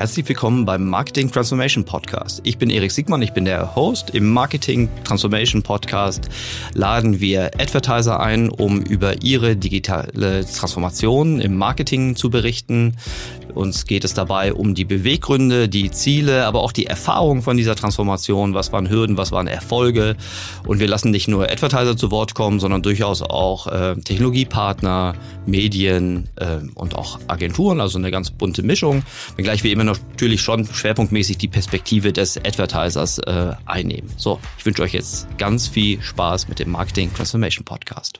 Herzlich willkommen beim Marketing Transformation Podcast. Ich bin Erik Siegmann, ich bin der Host. Im Marketing Transformation Podcast laden wir Advertiser ein, um über ihre digitale Transformation im Marketing zu berichten. Uns geht es dabei um die Beweggründe, die Ziele, aber auch die Erfahrung von dieser Transformation. Was waren Hürden, was waren Erfolge? Und wir lassen nicht nur Advertiser zu Wort kommen, sondern durchaus auch äh, Technologiepartner, Medien äh, und auch Agenturen, also eine ganz bunte Mischung. Wenngleich wir immer natürlich schon schwerpunktmäßig die Perspektive des Advertisers äh, einnehmen. So, ich wünsche euch jetzt ganz viel Spaß mit dem Marketing Transformation Podcast.